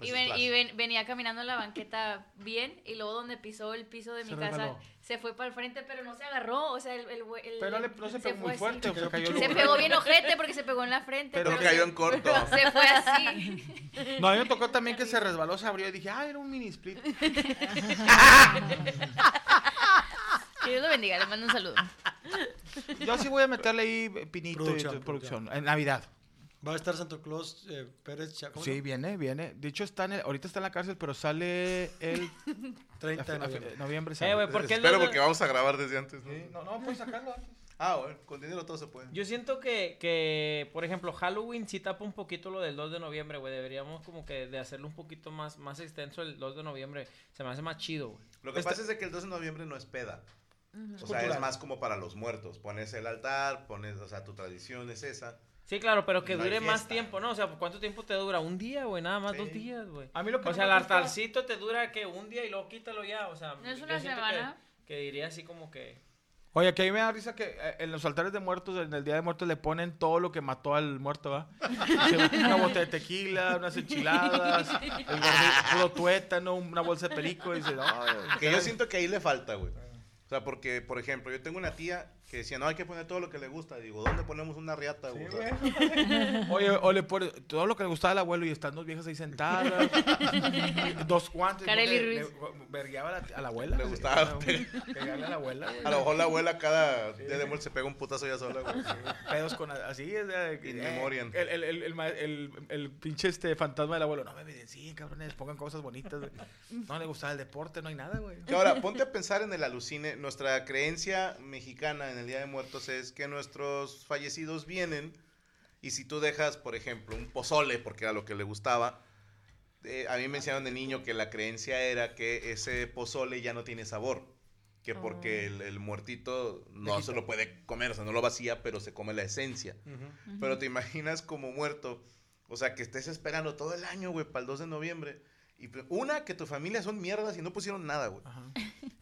Y, ven- y ven- venía caminando en la banqueta bien y luego donde pisó el piso de mi casa se fue para el frente pero no se agarró, o sea, el... el, Pero le- no se pegó muy fuerte, o sea, cayó Se pegó bien ojete porque se pegó en la frente. Pero Pero cayó en corto. se fue así. No, a mí me tocó también que se resbaló, se abrió y dije, ah, era un mini split. Que Dios lo bendiga, le mando un saludo. Yo sí voy a meterle ahí pinito Producción, y producción. En Navidad. Va a estar Santo Claus eh, Pérez Cha- ¿cómo se Sí, viene, viene. De hecho, está en el- ahorita está en la cárcel, pero sale el 30 de noviembre. noviembre. Eh, sale. güey, ¿por qué Espero de- porque vamos a grabar desde antes. ¿no? Sí, no, no, puedes sacarlo antes. Ah, bueno, con dinero todo se puede. Yo siento que, que, por ejemplo, Halloween sí tapa un poquito lo del 2 de noviembre, güey. Deberíamos como que de hacerlo un poquito más, más extenso el 2 de noviembre. Se me hace más chido, güey. Lo que Este- pasa es de que el 2 de noviembre no es peda. O sea, cultural. es más como para los muertos. Pones el altar, pones, o sea, tu tradición es esa. Sí, claro, pero que No dure más tiempo, ¿no? O sea, ¿cuánto tiempo te dura? ¿Un día, güey? Nada más Sí. dos días, güey. A mí lo que O no sea, el altarcito te dura que un día y luego quítalo ya, o sea. ¿No es una semana? Que, que diría así como que. Oye, que a mí me da risa que eh, en los altares de muertos, en el Día de Muertos, le ponen todo lo que mató al muerto, ¿va? Una botella de tequila, unas enchiladas, el gordo- puro tuétano, una bolsa de perico, y dice, "Ay, Que yo siento que ahí le falta, güey. O sea, porque, por ejemplo, yo tengo una tía que decía, no, hay que poner todo lo que le gusta. Digo, ¿dónde ponemos una riata, sea, Oye, o le pone todo lo que le gustaba al abuelo y están dos viejas ahí sentadas, dos guantes. Porque Ruiz. vergueaba a la, a la abuela. Le gustaba pegarle a la abuela, güey. a lo mejor la abuela cada día de muerte se pega un putazo ya sola, güey. Pedos con así, es de, In memoriam. El, el, el, el, ma- el- el pinche este fantasma del abuelo. No me evidencien, cabrones, pongan cosas bonitas, güey. No le gustaba el deporte, no hay nada, güey. Que ahora, ponte a pensar en el alucine. Nuestra creencia mexicana en el Día de Muertos es que nuestros fallecidos vienen y si tú dejas, por ejemplo, un pozole, porque era lo que le gustaba, eh, a mí me enseñaron de niño que la creencia era que ese pozole ya no tiene sabor. Que porque el, el muertito no se lo puede comer, o sea, no lo vacía, pero se come la esencia. Pero te imaginas como muerto, o sea, que estés esperando todo el año, güey, para el 2 de noviembre. Y una, que tu familia son mierdas y no pusieron nada, güey. Ajá.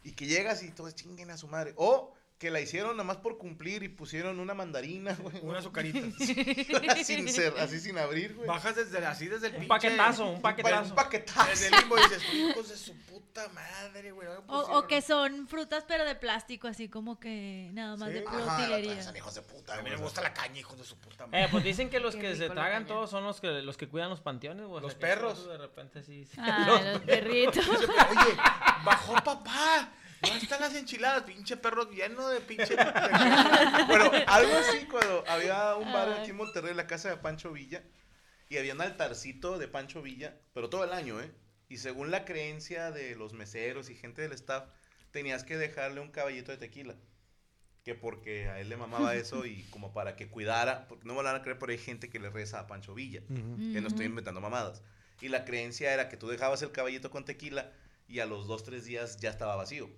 Y que llegas y todos chinguen a su madre. O que la hicieron nada más por cumplir y pusieron una mandarina, güey. Una azucarita. sin ser, así sin abrir, güey. Bajas desde, así desde el Un pinche- paquetazo, un Un pa- paquetazo. Un paquetazo. Desde el limbo y dices, hijos de su puta madre, güey. no O, o pusieron". que son frutas pero de plástico, así como que nada más Sí. de utilería. son hijos de puta, A mí güey. me gusta la caña, hijos de su puta madre. Eh, pues dicen que los Qué que se tragan todos son los que los que cuidan los panteones, güey. o Los sea, que perros. De repente sí. sí. Ah, los perritos. Oye, bajó papá. ¿Dónde están las enchiladas? Pinche perro lleno de pinche. Bueno, algo así cuando había un bar aquí en Monterrey, la casa de Pancho Villa, y había un altarcito de Pancho Villa, pero todo el año, ¿eh? Y según la creencia de los meseros y gente del staff, tenías que dejarle un caballito de tequila. Que porque a él le mamaba eso y como para que cuidara, porque no me lo van a creer, pero hay gente que le reza a Pancho Villa, que no estoy inventando mamadas. Y la creencia era que tú dejabas el caballito con tequila y a los dos, tres días ya estaba vacío.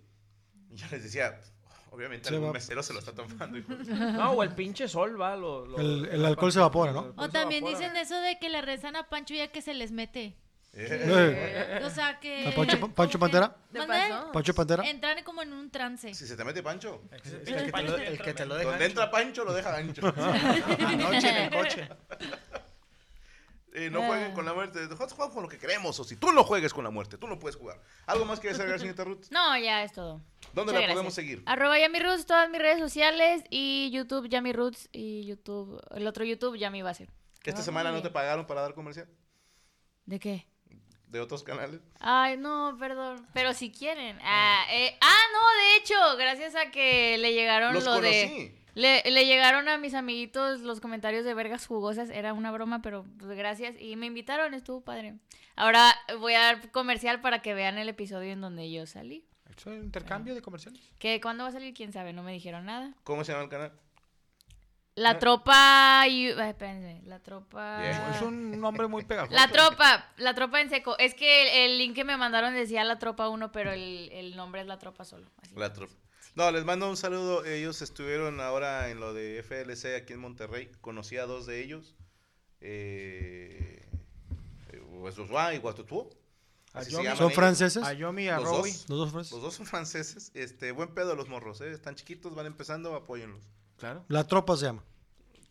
Y yo les decía, obviamente Se algún va- mesero se lo está tomando. hijo No, o el pinche sol, va. Lo, lo- El- el alcohol se evapora, ¿no? O también dicen eso de que le rezan a Pancho ya que se les mete. Eh, O sea que. ¿A Pancho- Pancho Pantera? Pancho Pantera. Entran como en un trance. Si se te mete Pancho. El que te lo, el que te lo deja. Donde entra Pancho lo deja ancho. Anoche en el coche. Eh, no jueguen con la muerte. Nosotros jugamos con lo que queremos. O si tú no juegues con la muerte, tú no puedes jugar. ¿Algo más quieres agregar, señorita Ruth? No, ya es todo. ¿Dónde Muchas la podemos seguir? Arroba Yami Roots, todas mis redes sociales y YouTube Yami Roots y YouTube, el otro YouTube Yami va a ser. Esta semana no te pagaron para dar comercial ¿De qué? de otros canales. Ay, no, perdón. Pero si quieren. Ah, eh, ah, no, de hecho, gracias a que le llegaron Los lo de... Le, le llegaron a mis amiguitos los comentarios de vergas jugosas. Era una broma, pero pues, gracias. Y me invitaron, estuvo padre. Ahora voy a dar comercial para que vean el episodio en donde yo salí. ¿Eso es intercambio de comerciales? Que cuándo va a salir, quién sabe, no me dijeron nada. ¿Cómo se llama el canal? La tropa... y- ay, espérense, la tropa... Es un nombre muy pegajoso. La tropa, la tropa en seco. Es que el, el link que me mandaron decía la tropa 1, pero el, el nombre es la tropa solo. así. La tropa. No, les mando un saludo. Ellos estuvieron ahora en lo de FLC aquí en Monterrey. Conocí a dos de ellos. Eh, y Ayomi. llaman ¿Son franceses? A Yomi y a Los Robbie. dos. Los dos franceses. Los dos son franceses. Este, buen pedo los morros, ¿eh? Están chiquitos, van empezando, apóyenlos. Claro. La tropa se llama.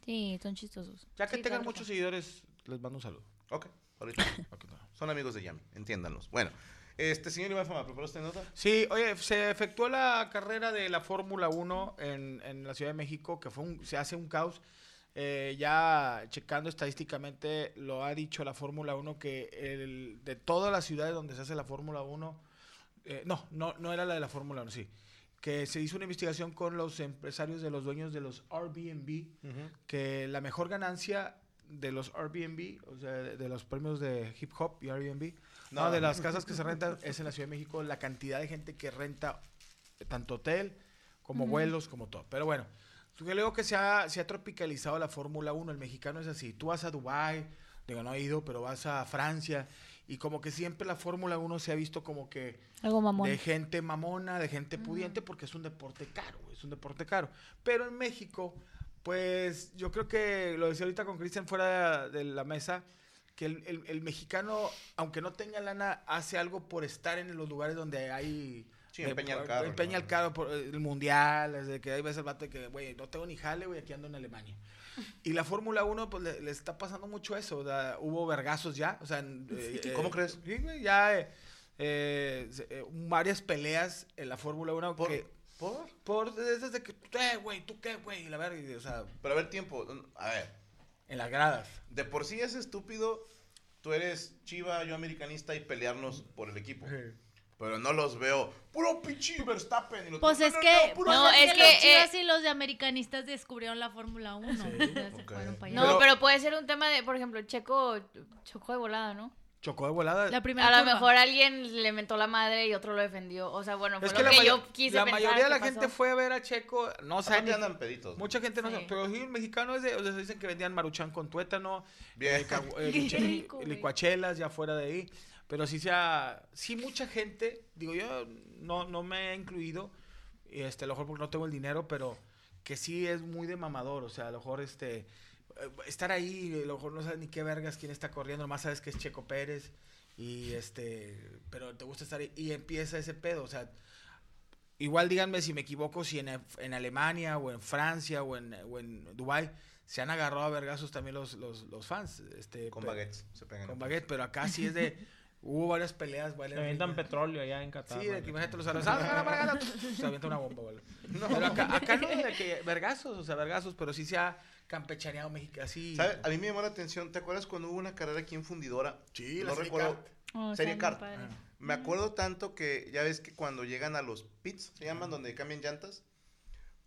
Sí, son chistosos. Ya que Sí, tengan muchos seguidores, les mando un saludo. Ok. Ahorita no. Ok, no. Son amigos de Yami, entiéndanos. Bueno, este señor Iván Fama, ¿preparó usted nota? Sí, oye, se efectuó la carrera de la Fórmula 1 en, en la Ciudad de México, que fue un, se hace un caos. Eh, ya checando estadísticamente, lo ha dicho la Fórmula 1 que el, de todas las ciudades donde se hace la Fórmula 1, eh, no, no, no era la de la Fórmula 1, sí, que se hizo una investigación con los empresarios de los dueños de los Airbnb, que la mejor ganancia de los Airbnb, o sea, de, de los premios de hip hop y Airbnb, no, No. de las casas que se rentan es en la Ciudad de México, la cantidad de gente que renta tanto hotel como vuelos, como todo. Pero bueno, yo creo que se ha, se ha tropicalizado la Fórmula 1, el mexicano es así, tú vas a Dubái, digo, no he ido, pero vas a Francia, y como que siempre la Fórmula 1 se ha visto como que Algo mamón. de gente mamona, de gente pudiente, porque es un deporte caro, es un deporte caro. Pero en México, pues yo creo que lo decía ahorita con Cristian fuera de la mesa, que el, el- el mexicano, aunque no tenga lana, hace algo por estar en los lugares donde hay... Sí, empeña el carro, Empeña el carro por el mundial, desde que ahí ves el vato de que, güey, no tengo ni jale, güey, aquí ando en Alemania. Y la Fórmula 1, pues le, le está pasando mucho eso. o sea, hubo vergazos ya. O sea, en- eh, ¿Cómo eh, crees? Ya eh, eh, eh, varias peleas en la Fórmula 1 ¿Por? que ¿Por? por desde que eh, güey, tú qué, güey, y la verga, o sea, Pero a ver, tiempo. A ver, en las gradas. de por sí es estúpido. Tú eres chiva, yo americanista y pelearnos por el equipo. Pero no los veo. Puro pinche Verstappen. y los Pues es "No, que, no, es que los chivas eh, y los de americanistas descubrieron la Fórmula 1. ya se ok. fueron para allá. No, Pero- pero, puede ser un tema de, por ejemplo, Checo chocó de volada, ¿no? Chocó de volada. La primera A lo curva. mejor alguien le mentó la madre y otro lo defendió. O sea, bueno, fue es lo que la, que, yo quise la pensar mayoría de la pasó. gente fue a ver a Checo, no saben andan peditos. Mucha gente no Sí. sabe, pero sí, el mexicano es de, o sea, dicen que vendían maruchan con tuétano, Bien. eh, cagu- eh, rico, licuachelas ya fuera de ahí, pero sí sea, sí mucha gente, digo yo, no, no me he incluido, este, a lo mejor porque no tengo el dinero, pero que sí es muy de mamador, o sea, a lo mejor este, estar ahí, a lo mejor no sabes ni qué vergas quién está corriendo, nomás sabes que es Checo Pérez, y este, pero te gusta estar ahí, y empieza ese pedo, o sea, Igual díganme si me equivoco, si en, en Alemania o en Francia o en, o en Dubái se han agarrado a vergazos también los, los, los fans. Este, Con baguettes. Se pegan. Con baguette, pero acá sí es de... hubo varias peleas, Se varias avientan petróleo allá en Qatar. Sí, de ¿no? que imagínate los aros, "Ah, se avienta una bomba, ¿vale? Pero acá, acá no, de que vergazos, o sea, vergazos, pero sí se ha campechaneado México, así. ¿Sabe? A mí me llamó la atención. ¿Te acuerdas cuando hubo una carrera aquí en Fundidora? Sí, no la Serie recuerdo. Kart. Oh, Serie padre. Ah. Me acuerdo tanto que ya ves que cuando llegan a los pits, se llaman, donde cambian llantas.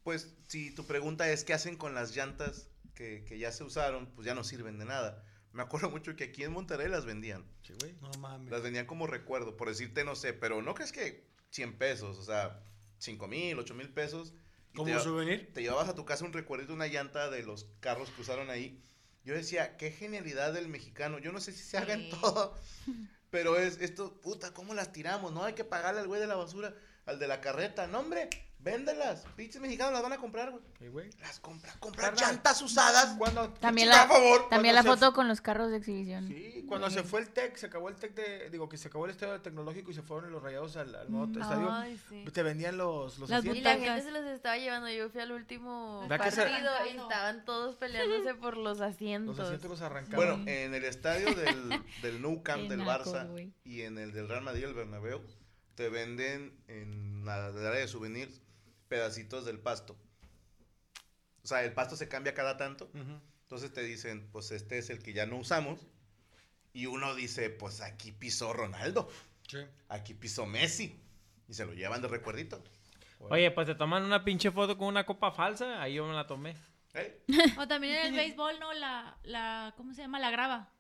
Pues si tu pregunta es qué hacen con las llantas que, que ya se usaron, pues ya no sirven de nada. Me acuerdo mucho que aquí en Monterrey las vendían. Sí, güey. No mames. Las vendían como recuerdo, por decirte, no sé, pero no crees que 100 pesos, o sea, 5 mil, 8 mil pesos. ¿Como te souvenir? te llevabas a tu casa un recuerdito, una llanta de los carros que usaron ahí. Yo decía, qué genialidad del mexicano. Yo no sé si se haga en todo, pero es esto, puta, ¿cómo las tiramos? No hay que pagarle al güey de la basura, al de la carreta. No, hombre, véndelas. Pinches mexicanos las van a comprar, güey. Sí, güey. Las compra, comprar Carnal. llantas usadas. Cuando, También Chica, la, por favor. también la foto con los carros de exhibición. Sí, cuando se fue el TEC, se acabó el TEC de, digo, que se acabó el estadio tecnológico y se fueron los rayados al, al nuevo estadio. Ay, sí. Te vendían los, los Las Y asientos. la butacas. gente se los estaba llevando. Yo fui al último ¿Verdad que se- partido y estaban todos peleándose por los asientos. Los asientos los arrancaban. Bueno, en el estadio del, del Nou Camp del naco, Barça güey. y en el del Real Madrid, el Bernabéu, te venden en la área de souvenirs pedacitos del pasto. O sea, el pasto se cambia cada tanto. Entonces te dicen, pues este es el que ya no usamos. Y uno dice, pues aquí pisó Ronaldo, Sí. aquí pisó Messi. Y se lo llevan de recuerdito. Oye, pues te toman una pinche foto con una copa falsa. Ahí yo me la tomé. ¿Eh? O también en el béisbol, ¿no? La, la, ¿cómo se llama? La grava.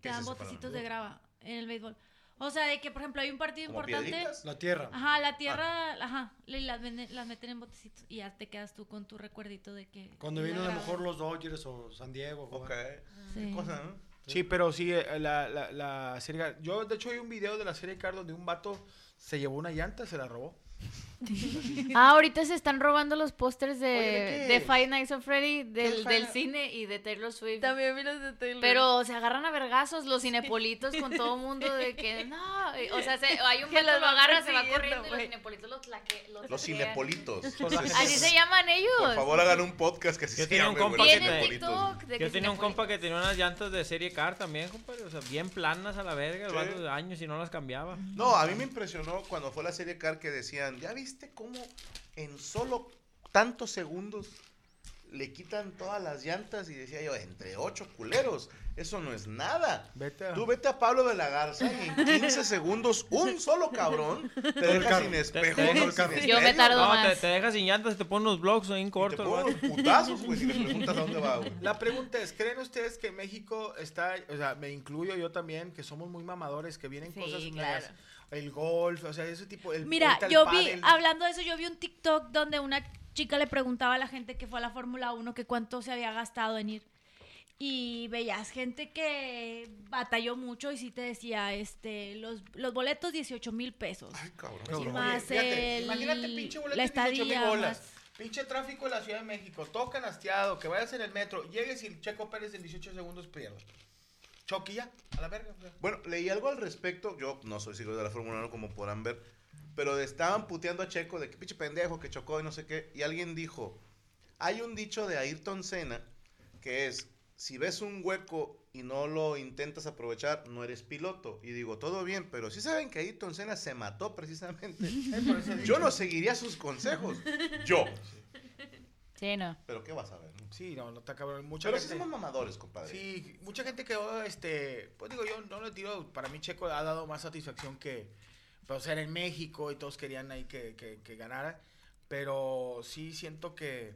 ¿Qué Te dan botecitos de grava en el béisbol. O sea, de que, por ejemplo, hay un partido ¿Como importante. piedritas? La tierra. Ajá, la tierra, ajá, le- las, las meten en botecitos y ya te quedas tú con tu recuerdito de que... Cuando vino a lo mejor los Dodgers o San Diego. Ok. Qué Sí. cosa, ¿no? Sí, pero sí, eh, la, la, la serie... Yo, de hecho, hay un video de la serie Car donde un vato se llevó una llanta, se la robó. Ah, ahorita se están robando los pósters de, Oye, ¿de? Five Nights at Freddy, del, del cine y de Taylor Swift. También vi los de Taylor. Pero se agarran a vergazos los cinepolitos con todo mundo de que no. O sea, se- hay un Que los lo agarra, se va corriendo y los cinepolitos los tlaque, los Los cinepolitos. Así se llaman ellos. Por favor, hagan un podcast que así Yo se tenía un llame, los Yo tenía un compa que tenía unas llantas de serie car también, compadre. O sea, bien planas a la verga, el Sí. de años y no las cambiaba. No, a mí me impresionó cuando fue la serie Car que decían, ¿ya viste cómo en solo tantos segundos le quitan todas las llantas? Y decía yo, entre ocho culeros, eso no es nada. Vete a... Tú vete a Pablo de la Garza y en 15 segundos un solo cabrón te deja carro. sin espejo, Te- te- sin Yo me tardo No, más. te, te dejas sin llantas, te ponen unos blogs ahí en y te unos putazos, güey, si le preguntas a dónde va, güey. La pregunta es, ¿creen ustedes que México está, o sea, me incluyo yo también, que somos muy mamadores, que vienen Sí, cosas claro. nuevas, el golf, o sea, ese tipo, el Mira, yo vi, hablando de eso, yo vi un TikTok donde una chica le preguntaba a la gente que fue a la Fórmula 1 que cuánto se había gastado en ir. Y veías gente que batalló mucho y sí te decía, este, los, los boletos 18 mil pesos. Ay, cabrón. Y Oye, más fíjate, el- imagínate pinche boleto la de 18 mil estadía, bolas. más- Pinche tráfico en la Ciudad de México, tocan hastiado, que vayas en el metro, llegues y el Checo Pérez en 18 segundos pierde. Choquilla, a la verga. Bueno, leí algo al respecto. Yo no soy seguidor de la Fórmula 1 como podrán ver. Pero estaban puteando a Checo de que pinche pendejo que chocó y no sé qué. Y alguien dijo: Hay un dicho de Ayrton Senna que es: Si ves un hueco y no lo intentas aprovechar, no eres piloto. Y digo, todo bien, pero si saben que Ayrton Senna se mató precisamente. Yo no seguiría sus consejos. Yo. Sí, no. Pero ¿qué vas a ver? no? Sí, no, no está cabrón. Mucha Pero sí gente- somos mamadores, compadre. Sí, mucha gente quedó, este, pues digo, yo no le tiro, para mí Checo ha dado más satisfacción que, pues, ser en México y todos querían ahí que, que, que ganara, pero sí siento que,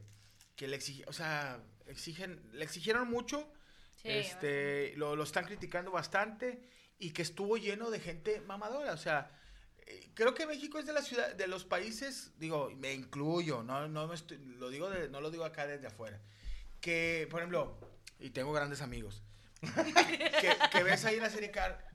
que le exigieron, o sea, exigen, le exigieron mucho, Sí, este, lo, lo están criticando bastante y que estuvo lleno de gente mamadora, o sea, creo que México es de la ciudad, de los países, digo, me incluyo, no, no me estoy- lo digo de, no lo digo acá desde afuera, que, por ejemplo, y tengo grandes amigos, que, que ves ahí en la serie Car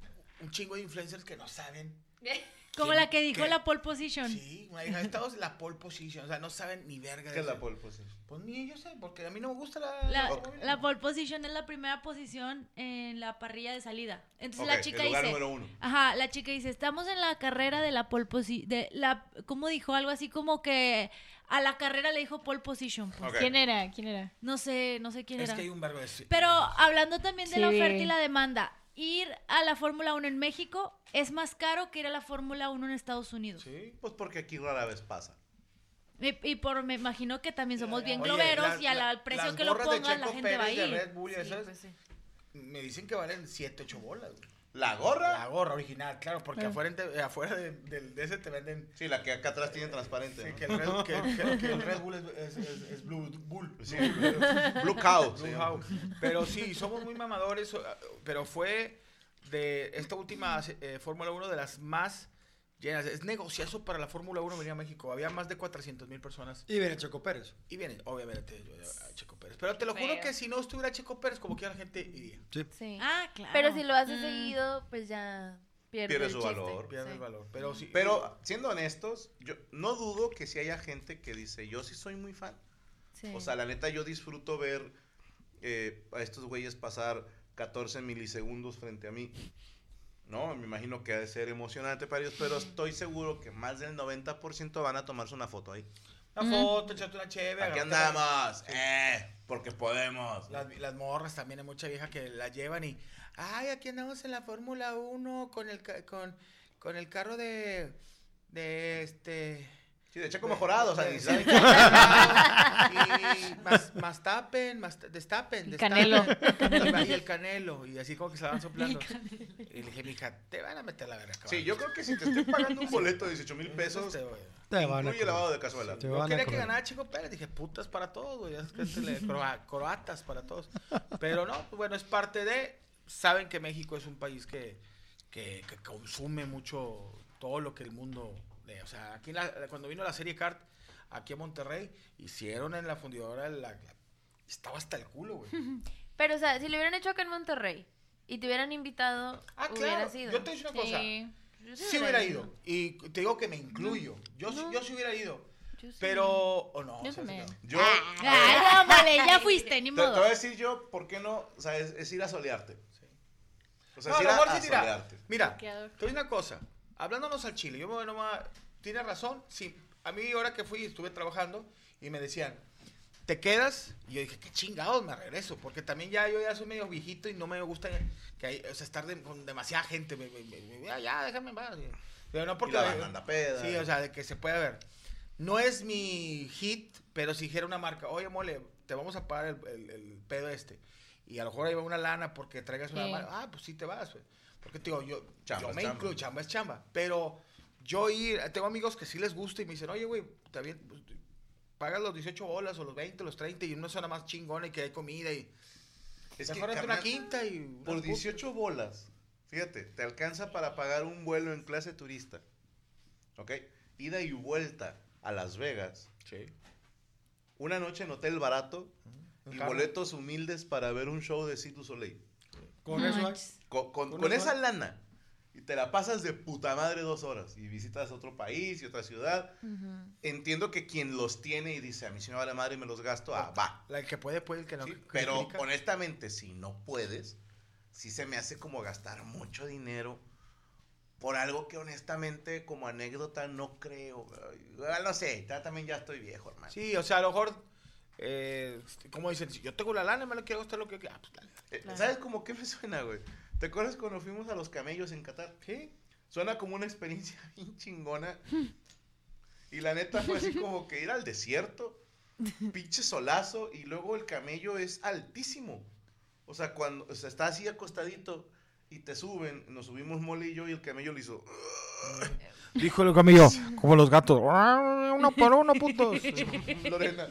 un chingo de influencers que no saben. Como la que dijo ¿Qué? la pole position. Sí, hija, estamos en la pole position, o sea, no saben ni verga. de ¿Qué es la pole position? Pues ni yo sé, porque a mí no me gusta la... La, Ok. la pole position es la primera posición en la parrilla de salida. Entonces la chica el lugar dice, número uno. ajá, la chica dice, estamos en la carrera de la pole position, de la, ¿cómo dijo? Algo así como que a la carrera le dijo pole position. pues. ¿Quién era? ¿Quién era? No sé, no sé quién Es era. que hay un verbo de... Pero hablando también de la oferta y la demanda, ir a la Fórmula 1 en México es más caro que ir a la Fórmula 1 en Estados Unidos. Sí. Pues porque aquí rara vez pasa. Y, y por me imagino que también somos bien Oye, globeros la- y al la- al precio que lo pongas la gente va a Pérez de ir. Red Bull y Sí, esas, pues sí. me dicen que valen 7, 8 bolas. güey. ¿La gorra? La gorra original, claro, porque Ah. afuera, te- afuera de, ese te venden... Sí, la que acá atrás tiene transparente. Sí, ¿no? que, el Red, que, que- que el Red Bull es, es, es- es Blue Bull. Sí. Blue- Blue Cow. Blue sí. House. Pero sí, somos muy mamadores, pero fue de esta última eh, Fórmula 1 de las más llenas. Es negociazo para la Fórmula 1 venir a México. Había más de 400 mil personas. Y viene Checo Pérez. Y viene, obviamente, yo- a Checo Pérez. Pero te lo juro que si no estuviera Checo Pérez, como que la gente iría. Sí. Sí. Ah, claro. Pero si lo haces Mm. seguido, pues ya pierde, Pierde el su chiste. valor. Pierde Sí. el valor. Pero sí. Pero siendo honestos, yo no dudo que si haya gente que dice, yo sí soy muy fan. Sí. O sea, la neta, yo disfruto ver eh, a estos güeyes pasar 14 milisegundos frente a mí. No, me imagino que ha de ser emocionante para ellos, pero estoy seguro que más del 90% van a tomarse una foto ahí. Una foto, echarte una chévere. Aquí andamos, eh, porque podemos. Las, las morras también hay mucha vieja que la llevan y ay aquí andamos en la Fórmula 1 con el ca- con, con el carro de de este Sí, de Checo mejorado, o sea, y más, más tapen, más destapen, El destapen. Canelo. y el canelo y así como que se la van soplando. Y le dije, mija, te van a meter la verga. Sí, yo creo que si te estoy pagando un boleto de 18 mil pesos, Te van a lavado de cazuela. Yo quería que ganara Chico Pérez, dije, putas para todos, güey, es que se le- croa- croatas para todos. Pero no, pues bueno, es parte de, saben que México es un país que, que, que consume mucho todo lo que el mundo. O sea, aquí la- cuando vino la serie Cart, aquí a Monterrey, hicieron en la fundidora, la, la- estaba hasta el culo, güey. Pero, o sea, si lo hubieran hecho acá en Monterrey y te hubieran invitado, Ah, hubiera claro, sido. yo te digo una cosa, Sí. Yo Sí hubiera ido. Y te digo que me incluyo. Yo, sí- No. yo sí hubiera ido. Yo sí. Pero. O no. Yo o sea, también. sí, no. Yo, no, vale, ya fuiste, ni te, te modo. voy a decir yo, ¿por qué no? O sea, es, es ir a solearte. O sea, No, es ir a a, sí, solearte. Mira, te doy una cosa. Hablándonos al chile, yo me voy nomás. Tienes razón. Sí, a mí ahora que fui, estuve trabajando y me decían, ¿te quedas? Y yo dije, qué chingados, me regreso. Porque también ya yo ya soy medio viejito y no me gusta que hay- o sea, estar de- con demasiada gente. Me- me- me- ya, ya, déjame en paz. Pero no Y porque. la banda anda peda. Sí, o sea, de que se pueda ver. No es mi hit, pero si dijera una marca, oye, mole, te vamos a pagar el, el- el pedo este. Y a lo mejor ahí va una lana porque traigas una Sí. marca. Ah, pues sí te vas, güey. Porque te digo, yo, Chamba yo me chamba. incluyo, chamba es chamba. Pero yo ir, tengo amigos que sí les gusta y me dicen, oye, güey, está bien, pues, pagas los 18 bolas o los 20, los 30 y una zona más chingona y que hay comida y... Es que, mejor entre una quinta y... unas Por putas. 18 bolas, fíjate, te alcanza para pagar un vuelo en clase turista. ¿Ok? Ida y vuelta a Las Vegas. Sí. Una noche en hotel barato Un y carro. boletos humildes para ver un show de du Soleil. Con eso. Con, con- Con con eso- esa lana. Y te la pasas de puta madre dos horas. Y visitas otro país y otra ciudad. Entiendo que quien los tiene y dice, a mí si me vale madre y me los gasto, ah, va. La que puede, puede, el que no. Sí, que pero explica. honestamente, si no puedes, sí se me hace como gastar mucho dinero por algo que honestamente como anécdota no creo. No sé, ya también ya estoy viejo, hermano. Sí, o sea, a lo mejor, eh, como dicen, si yo tengo la lana, me lo quiero gastar lo que... Ah, pues dale. Eh, Claro. ¿Sabes como qué me suena, güey? ¿Te acuerdas cuando fuimos a los camellos en Qatar? Sí. Suena como una experiencia bien chingona. Y la neta fue así como que ir al desierto, pinche solazo, y luego el camello es altísimo. O sea, cuando o sea, está así acostadito y te suben, nos subimos Mole y yo, y el camello le hizo. Dijo el camello, como los gatos, uno por uno, putos. Lorena.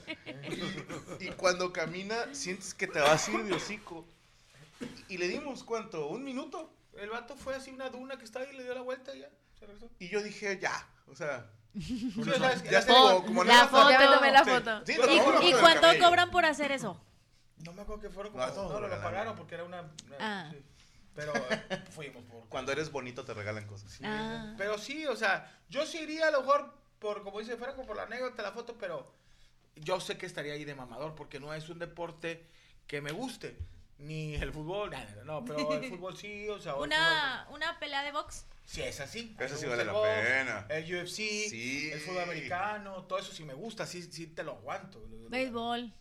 Y, y cuando camina, sientes que te vas a ir de hocico. Y, y le dimos, ¿cuánto? ¿Un minuto? El vato fue así una duna que estaba ahí, le dio la vuelta y ya. Se regresó. Y yo dije, ya. O sea, Sí, o sea, es que- ya como, La foto. Ya me tomé la foto. Sí, ¿Y, y del cuánto cobran por hacer eso? No me acuerdo que fueron como... No, No, lo no, pagaron porque era una... una- Ah. Pero eh, fuimos por... Cuando eres bonito te regalan cosas. Sí, Ah. Pero sí, o sea, yo sí iría a lo mejor por, como dice Franco, por la anécdota, la foto, pero yo sé que estaría ahí de mamador porque no es un deporte que me guste. Ni el fútbol, no, no, no, pero el fútbol sí, o sea... Una, una pelea de box. sí, es así. Eso sí vale el la box, pena. El UFC, Sí. el fútbol americano, todo eso sí me gusta, sí, sí te lo aguanto. Béisbol.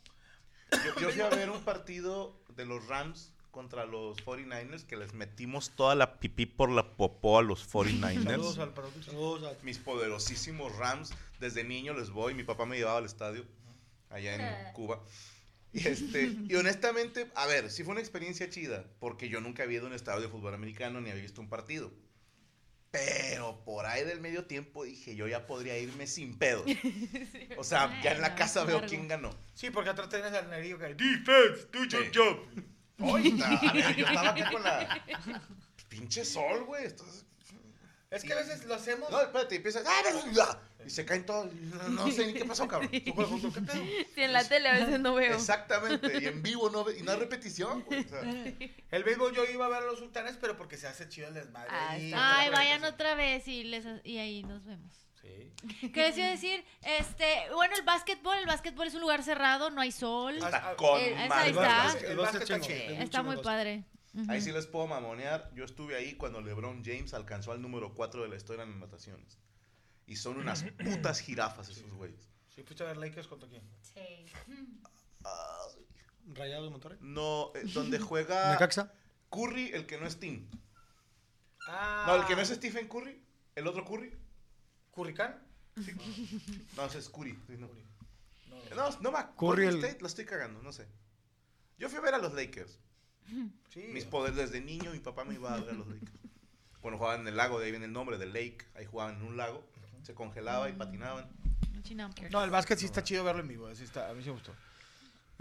Yo, yo fui a ver un partido de los Rams contra los 49ers que les metimos toda la pipí por la popó a los Saludos 49ers. al productor. Saludos a- Mis poderosísimos Rams. Desde niño les voy. Mi papá me llevaba al estadio allá en Cuba. Y, este, y honestamente, a ver, sí fue una experiencia chida, porque yo nunca había ido a un estadio de fútbol americano ni había visto un partido. Pero por ahí del medio tiempo dije, yo ya podría irme sin pedos. O sea, ya en la casa veo quién ganó. Sí, porque atrás tenés al nerillo que defense, do your Sí. job. Oye, a ver, yo estaba aquí con la pinche sol, güey. estás- Es que a veces lo hacemos. No, espérate, y empiezas. "Ah, bla, bla, bla", Y se caen todos. No, no sé ni qué pasó, cabrón. Tú junto, ¿qué pedo? Si en la tele a veces no veo. Exactamente. Y en vivo no ve- y no hay repetición, güey. O sea, El béisbol yo iba a ver a los sultanes, pero porque se hace chido el desmadre. Ah. Ay, la vayan otra vez y, les, y ahí nos vemos. Sí. ¿Qué les iba a decir? Este, bueno, el básquetbol, el básquetbol es un lugar cerrado, no hay sol. Está con eh, esa madre. ahí está. básquet- El El básquet está chingo. muy Está chido muy el padre. Ahí sí les puedo mamonear. Yo estuve ahí cuando LeBron James alcanzó al número 4 de la historia en las nataciones. Y son unas putas jirafas esos güeyes. Sí, fuiste a ver Lakers contra quién. Ah, Rayado de Monterrey. no, eh, donde juega Necaxa. Curry, el que no es Tim. Ah. No, el que no es Stephen Curry. El otro Curry. ¿Curricán? No, ese es Curry. sí, no. No, No, no me Curry el- State, lo estoy cagando, no sé. Yo fui a ver a los Lakers. Sí. Mis poderes desde niño, mi papá me iba a ver a los Lakers. Cuando jugaban en el lago, de ahí viene el nombre de Lake. Ahí jugaban en un lago. Se congelaba y patinaban. Chinamper. No, el básquet sí está chido verlo en vivo. sí está, a mí sí me gustó.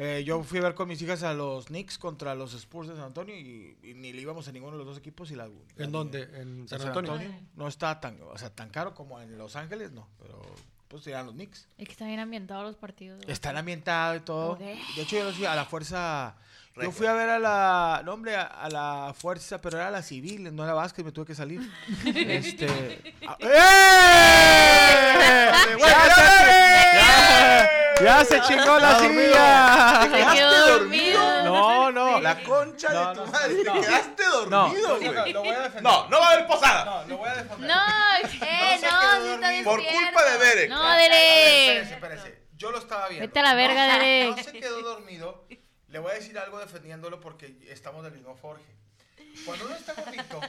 Eh, yo fui a ver con mis hijas a los Knicks contra los Spurs de San Antonio y, y ni le íbamos a ninguno de los dos equipos y la, la- ¿En dónde? ¿En San Antonio? No está tan, o sea, tan caro como en Los Ángeles, no, pero pues serían los Knicks. Es que están bien ambientados los partidos. güey. Están ambientados y todo. De hecho, yo lo fui a la fuerza. Yo fui a ver a la. No, hombre, a, a la fuerza, pero era la civil, no era básquet, me tuve que salir. este. a- ¡Eh! Ya se- chingó la silla. Se ¿Quedaste dormido? No, no. La concha No, de tu no, madre, no. te quedaste dormido, No, güey. lo voy a defender. No, no va a haber posada. No, lo voy a defender. No, Eh, se no, sí está. Por culpa de Derek. no, Espérese, Derek. espérese. Yo lo estaba viendo. Vete a la verga, no, Derek. No se quedó dormido. Le voy a decir algo defendiéndolo porque estamos del mismo forje. Cuando uno está gordito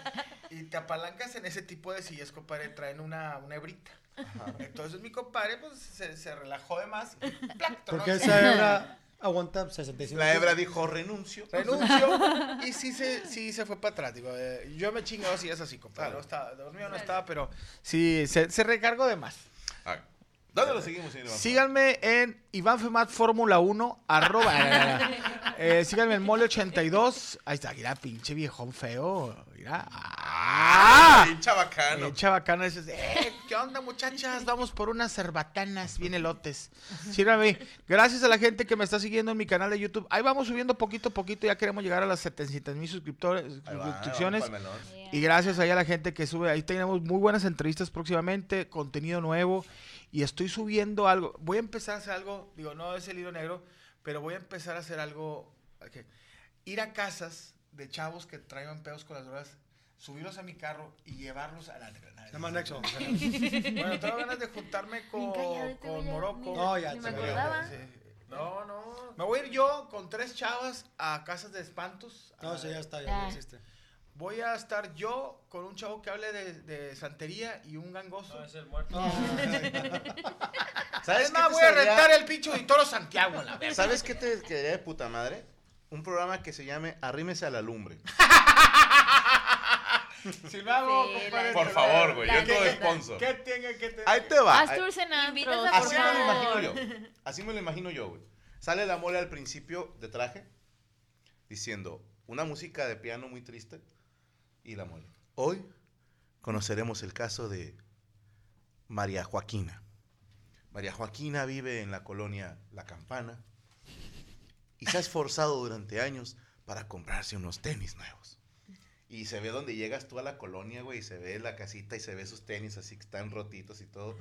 y te apalancas en ese tipo de sillas, compadre, traen una, una hebrita. Entonces mi compadre pues se, se relajó de más. Porque esa hebra aguanta 65 La hebra dijo renuncio. renunció y sí se, sí se fue para atrás. Digo, eh, yo me chingado si es así, compadre. Claro. No estaba, dormido no estaba, pero sí, se, se recargó de más. A ver, ¿Dónde lo seguimos, señor? Iván? Síganme en Iván Femat Fórmula 1, arroba. eh, síganme en Mole82. Ahí está, mira, pinche viejón feo. Mira. ¡Ah! ¡Ah! Pincha bacano. Eh, chabacana, dices, eh, ¿qué onda, muchachas? Vamos por unas cerbatanas, bien elotes. Síganme. Gracias a la gente que me está siguiendo en mi canal de YouTube. Ahí vamos subiendo poquito a poquito. Ya queremos llegar a las 700 mil suscriptores, Ahí va, suscripciones. Y gracias ahí a la gente que sube. Ahí tenemos muy buenas entrevistas próximamente, contenido nuevo. Y estoy subiendo algo. Voy a empezar a hacer algo. Digo, no es el hilo negro, pero voy a empezar a hacer algo. Ir a casas de chavos que traigan pedos con las drogas, subirlos a mi carro y llevarlos a la. Se llama Nexo. Bueno, tengo ganas de juntarme con, con Morocco. No, ya se me acordaba. Sí. No, no. Me voy a ir yo con tres chavas a casas de espantos. No, eso ya está, ya Ya. no existe. Voy a estar yo con un chavo que hable de, de santería y un gangoso. No, es el muerto. ¿Sabes Es qué más, te voy a rentar el pincho de Toro Santiago, la verga. ¿Sabes qué te quedaría de puta madre? Un programa que se llame Arrímese a la lumbre. Si lo hago, Sí, compadre, Por favor, güey, yo todo sponsor. ¿Qué tiene que te... Ahí te va. Haz tours en antros, a por Así me lo imagino yo. Así me lo imagino yo, güey. Sale la mole al principio de traje diciendo una música de piano muy triste la mole. Hoy conoceremos el caso de María Joaquina. María Joaquina vive en la colonia La Campana y se ha esforzado durante años para comprarse unos tenis nuevos. Y se ve donde llegas tú a la colonia, güey, y se ve la casita y se ve sus tenis así que están rotitos y todo.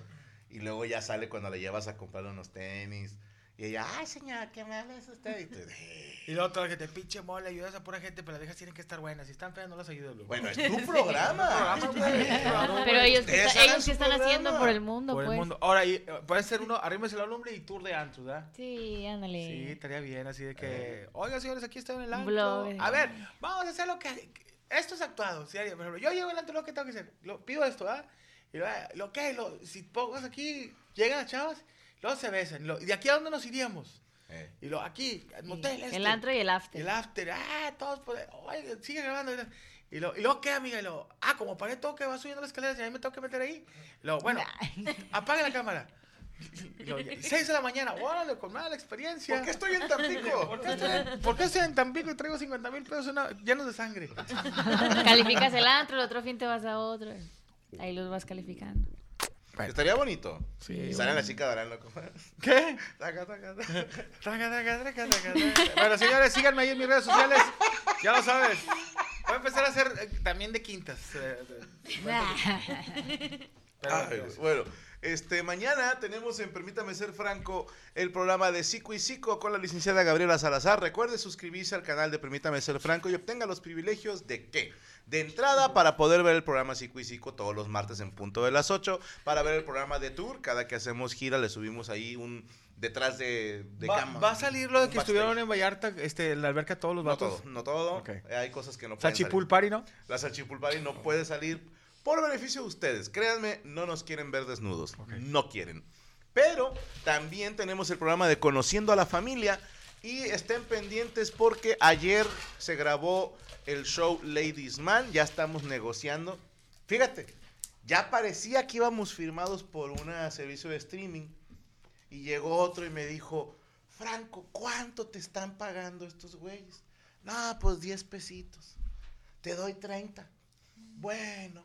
Y luego ya sale cuando le llevas a comprar unos tenis. Y ella, ay, señora, ¿qué me hablas usted? Y tú, "Eh". Y la otra que te pinche mole, ayudas a pura gente, pero las viejas tienen que estar buenas. Si están feas, no las ayudas. Bueno, es tu programa. Pero ellos, ¿qué Ustedes está- hagan ellos qué están haciendo por el mundo, Por el pues. mundo. Ahora, y, eh, puede ser uno, arrímese la lumbre y tour de antros, ¿verdad? Sí, ándale. Sí, estaría bien, así de que, oiga, señores, aquí está en el antro. A ver, vamos a hacer lo que, esto es actuado, ¿sí? Por ejemplo, yo llego al antro, lo que tengo que hacer, lo, pido esto, ¿verdad? Y lo, lo que, lo, si pongas aquí, llegan las chavas, luego se besan, lo- ¿y de aquí a dónde nos iríamos? Eh, Y lo, aquí, al Sí, motel este. El antro y el after. El after, ah, todos, pues, oye, sigue grabando. Y lo, y luego, ¿qué, amiga? Y lo, ah, como paré todo que va subiendo las escaleras y a mí me tengo que meter ahí. Y lo, bueno, apague la cámara. Y seis de la mañana, órale, con mala experiencia. ¿Por qué estoy en Tampico? ¿Por qué estoy en, por qué estoy en Tampico y traigo 50 mil pesos una- llenos de sangre? Calificas el antro, el otro fin te vas a otro. Ahí los vas calificando. Estaría bonito. Sí, Y sale la chica de Arán, loco. ¿Qué? Taca, taca, taca. Traga, traga, traga, traga, traga. Bueno, señores, síganme ahí en mis redes sociales. Ya lo sabes. Voy a empezar a hacer eh, también de quintas. eh, de- pero- Ay, bueno, este, mañana tenemos en Permítame Ser Franco el programa de Psico y Psico con la licenciada Gabriela Salazar. Recuerde suscribirse al canal de Permítame Ser Franco y obtenga los privilegios de qué? De entrada para poder ver el programa Psico y Psico todos los martes en punto de las 8, para ver el programa de tour, cada que hacemos gira le subimos ahí un detrás de, de va, cama. va a salir lo de que estuvieron en Vallarta, este, la alberca todos los No vatos. todo, no todo. Hay cosas que no pueden Sachipul salir. ¿no? La salchipulpari no puede salir por beneficio de ustedes. Créanme, no nos quieren ver desnudos. No quieren. Pero también tenemos el programa de Conociendo a la Familia. Y estén pendientes porque ayer se grabó el show Ladies Man. Ya estamos negociando. Fíjate, ya parecía que íbamos firmados por un servicio de streaming. Y llegó otro y me dijo, Franco, ¿cuánto te están pagando estos güeyes? No, pues 10 pesitos. Te doy 30. Bueno,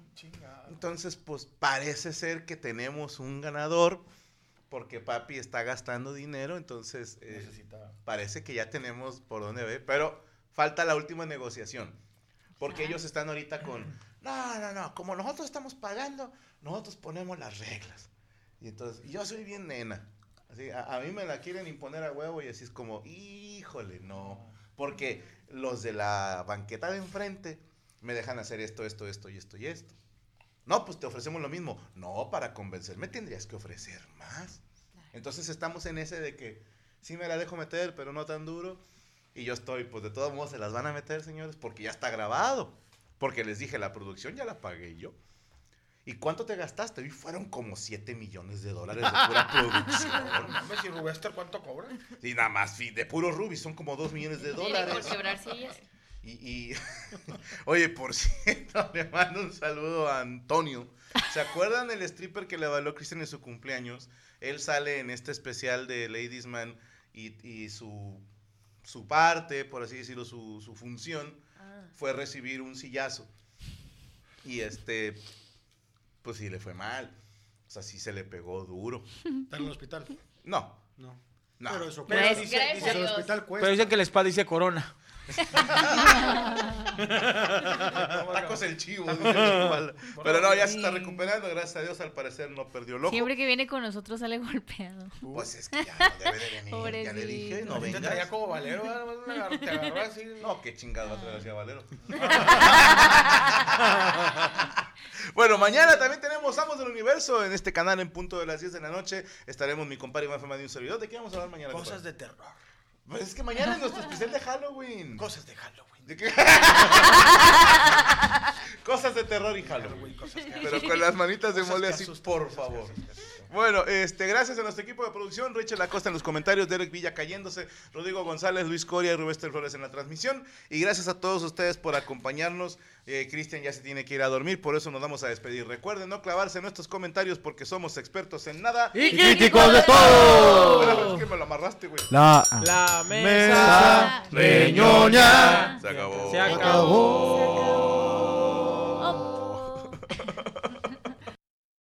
entonces pues parece ser que tenemos un ganador porque papi está gastando dinero, entonces eh, Necesita. parece que ya tenemos por dónde ver, pero falta la última negociación. Porque ellos están ahorita con, no, no, no, como nosotros estamos pagando, nosotros ponemos las reglas. Y entonces, yo soy bien nena. Así, a, a mí me la quieren imponer a huevo y así es como, híjole, no. Porque los de la banqueta de enfrente me dejan hacer esto, esto, esto y esto y esto. No, pues te ofrecemos lo mismo. No, para convencerme tendrías que ofrecer más. Entonces estamos en ese de que sí me la dejo meter, pero no tan duro. Y yo estoy, pues de todos modos se las van a meter, señores, porque ya está grabado. Porque les dije, la producción ya la pagué yo. ¿Y cuánto te gastaste? Y fueron como 7 millones de dólares de pura producción. Mames, ¿y Rubester cuánto cobra? Y nada más, de puro Ruby, son como 2 millones de dólares. por quebrar sillas. Y, y- oye, por cierto, le mando un saludo a Antonio. ¿Se acuerdan del stripper que le avaló Cristian en su cumpleaños? Él sale en este especial de Ladies Man y, y su, su parte, por así decirlo, su, su función fue recibir un sillazo. Y este, pues sí le fue mal. O sea, sí se le pegó duro. Está en el hospital. No, No. no. Pero eso Pero cuesta. dice- Gracias dice- a el Dios. hospital cuesta. Pero dicen que el spa dice corona. Tacos el chivo. dice. Pero no, ya se está recuperando, gracias a Dios, al parecer no perdió el ojo. Siempre que viene con nosotros sale golpeado. Pues es que ya no debe de venir. ya le Pobrecito. dije, no Te traía vengas. como valero, te agarró así. No, qué chingado va a traer hacia Valero. bueno, mañana también tenemos Amos del Universo en este canal en punto de las 10 de la noche. Estaremos mi compadre Iván Fema de un servidor. ¿De qué vamos a hablar mañana? Cosas compadre? de terror. Pues es que mañana es nuestro especial de Halloween. Cosas de Halloween. ¿De qué? Cosas de terror y Halloween. Halloween, cosas que Pero con las manitas de Cosas mole así, asustan, por favor. Bueno, este, gracias a nuestro equipo de producción, Rachel Acosta en los comentarios, Derek Villa cayéndose, Rodrigo González, Luis Coria y Rubén Flores en la transmisión. Y gracias a todos ustedes por acompañarnos. Eh, Cristian ya se tiene que ir a dormir, por eso nos vamos a despedir. Recuerden no clavarse en nuestros comentarios porque somos expertos en nada. Y críticos de todo. Es que me lo amarraste, güey. La La mesa mesa reñoña Se acabó. se acabó. acabó.